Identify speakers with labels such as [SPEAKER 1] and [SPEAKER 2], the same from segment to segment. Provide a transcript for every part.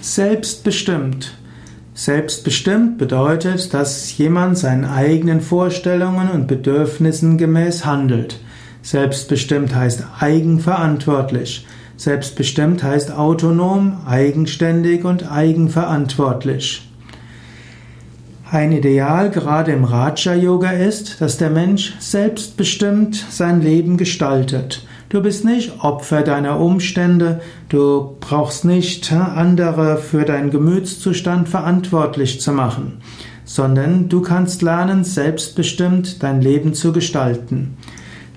[SPEAKER 1] Selbstbestimmt. Selbstbestimmt bedeutet, dass jemand seinen eigenen Vorstellungen und Bedürfnissen gemäß handelt. Selbstbestimmt heißt eigenverantwortlich. Selbstbestimmt heißt autonom, eigenständig und eigenverantwortlich. Ein Ideal gerade im Raja Yoga ist, dass der Mensch selbstbestimmt sein Leben gestaltet. Du bist nicht Opfer deiner Umstände, du brauchst nicht andere für deinen Gemütszustand verantwortlich zu machen, sondern du kannst lernen, selbstbestimmt dein Leben zu gestalten.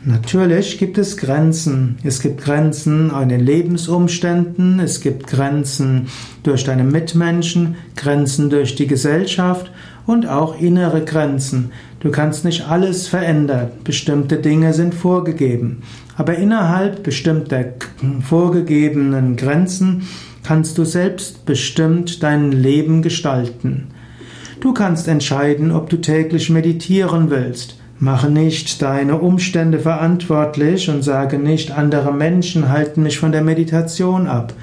[SPEAKER 1] Natürlich gibt es Grenzen. Es gibt Grenzen an den Lebensumständen, es gibt Grenzen durch deine Mitmenschen, Grenzen durch die Gesellschaft und auch innere Grenzen. Du kannst nicht alles verändern. Bestimmte Dinge sind vorgegeben. Aber innerhalb bestimmter vorgegebenen Grenzen kannst du selbstbestimmt dein Leben gestalten. Du kannst entscheiden, ob du täglich meditieren willst. Mache nicht deine Umstände verantwortlich und sage nicht, andere Menschen halten mich von der Meditation ab.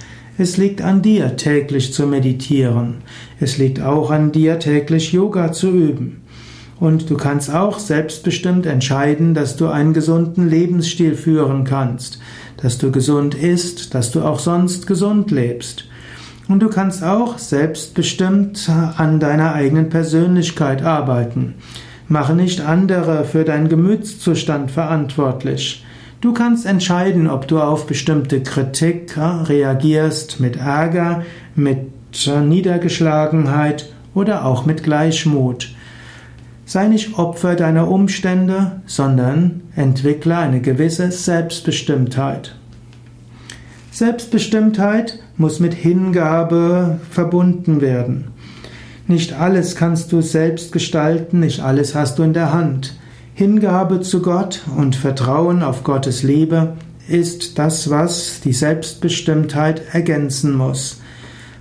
[SPEAKER 1] Es liegt an dir, täglich zu meditieren. Es liegt auch an dir, täglich Yoga zu üben. Und du kannst auch selbstbestimmt entscheiden, dass du einen gesunden Lebensstil führen kannst, dass du gesund isst, dass du auch sonst gesund lebst. Und du kannst auch selbstbestimmt an deiner eigenen Persönlichkeit arbeiten. Mache nicht andere für deinen Gemütszustand verantwortlich. Du kannst entscheiden, ob du auf bestimmte Kritik reagierst mit Ärger, mit Niedergeschlagenheit oder auch mit Gleichmut. Sei nicht Opfer deiner Umstände, sondern entwickle eine gewisse Selbstbestimmtheit. Selbstbestimmtheit muss mit Hingabe verbunden werden. Nicht alles kannst du selbst gestalten, nicht alles hast du in der Hand. Hingabe zu Gott und Vertrauen auf Gottes Liebe ist das, was die Selbstbestimmtheit ergänzen muss.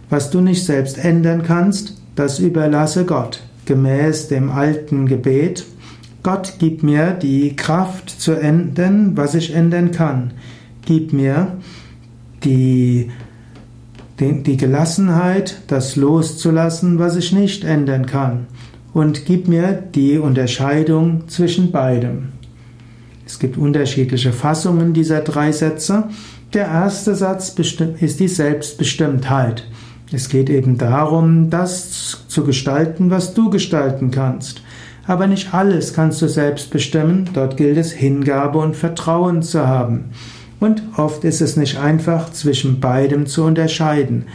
[SPEAKER 1] Was du nicht selbst ändern kannst, das überlasse Gott. Gemäß dem alten Gebet, Gott gib mir die Kraft zu ändern, was ich ändern kann. Gib mir die die Gelassenheit, das loszulassen, was ich nicht ändern kann. Und gib mir die Unterscheidung zwischen beidem. Es gibt unterschiedliche Fassungen dieser drei Sätze. Der erste Satz ist die Selbstbestimmtheit. Es geht eben darum, das zu gestalten, was du gestalten kannst. Aber nicht alles kannst du selbst bestimmen. Dort gilt es, Hingabe und Vertrauen zu haben. Und oft ist es nicht einfach, zwischen beidem zu unterscheiden.